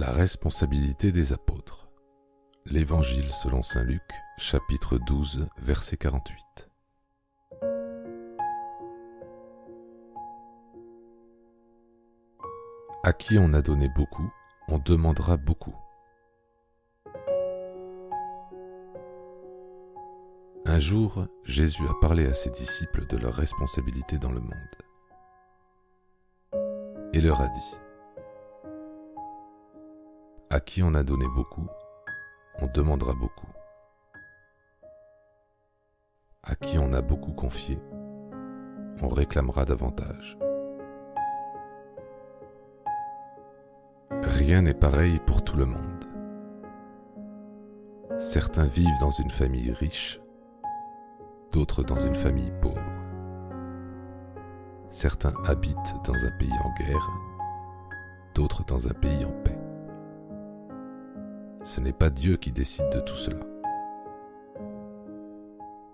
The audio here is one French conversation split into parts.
La responsabilité des apôtres. L'Évangile selon Saint Luc, chapitre 12, verset 48. À qui on a donné beaucoup, on demandera beaucoup. Un jour, Jésus a parlé à ses disciples de leur responsabilité dans le monde et leur a dit à qui on a donné beaucoup, on demandera beaucoup. À qui on a beaucoup confié, on réclamera davantage. Rien n'est pareil pour tout le monde. Certains vivent dans une famille riche, d'autres dans une famille pauvre. Certains habitent dans un pays en guerre, d'autres dans un pays en paix. Ce n'est pas Dieu qui décide de tout cela.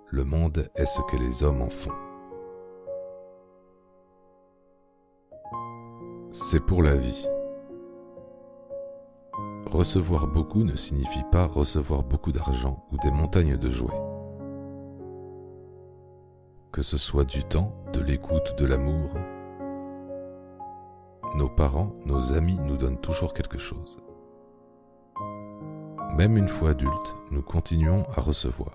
Le monde est ce que les hommes en font. C'est pour la vie. Recevoir beaucoup ne signifie pas recevoir beaucoup d'argent ou des montagnes de jouets. Que ce soit du temps, de l'écoute, de l'amour, nos parents, nos amis nous donnent toujours quelque chose. Même une fois adultes, nous continuons à recevoir.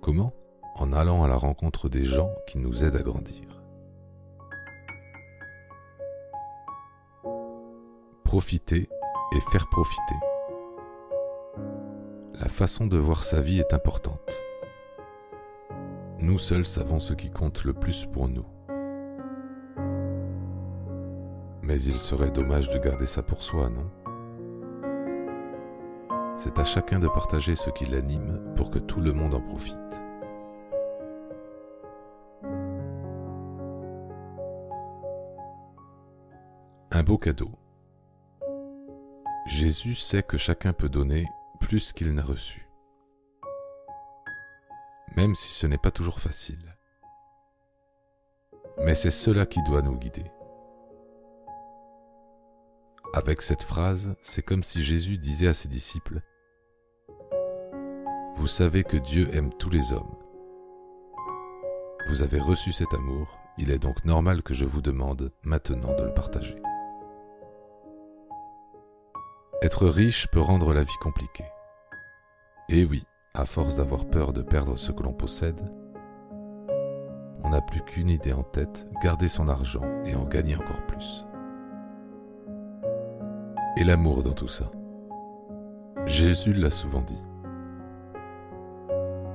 Comment? En allant à la rencontre des gens qui nous aident à grandir. Profiter et faire profiter. La façon de voir sa vie est importante. Nous seuls savons ce qui compte le plus pour nous. Mais il serait dommage de garder ça pour soi, non? C'est à chacun de partager ce qui l'anime pour que tout le monde en profite. Un beau cadeau. Jésus sait que chacun peut donner plus qu'il n'a reçu, même si ce n'est pas toujours facile. Mais c'est cela qui doit nous guider. Avec cette phrase, c'est comme si Jésus disait à ses disciples, Vous savez que Dieu aime tous les hommes. Vous avez reçu cet amour, il est donc normal que je vous demande maintenant de le partager. Être riche peut rendre la vie compliquée. Et oui, à force d'avoir peur de perdre ce que l'on possède, on n'a plus qu'une idée en tête, garder son argent et en gagner encore plus et l'amour dans tout ça? Jésus l'a souvent dit.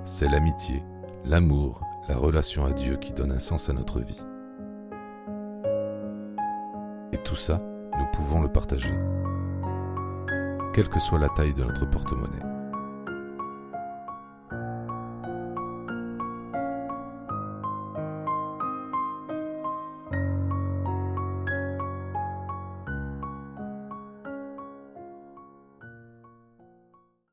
C'est l'amitié, l'amour, la relation à Dieu qui donne un sens à notre vie. Et tout ça, nous pouvons le partager, quelle que soit la taille de notre porte-monnaie.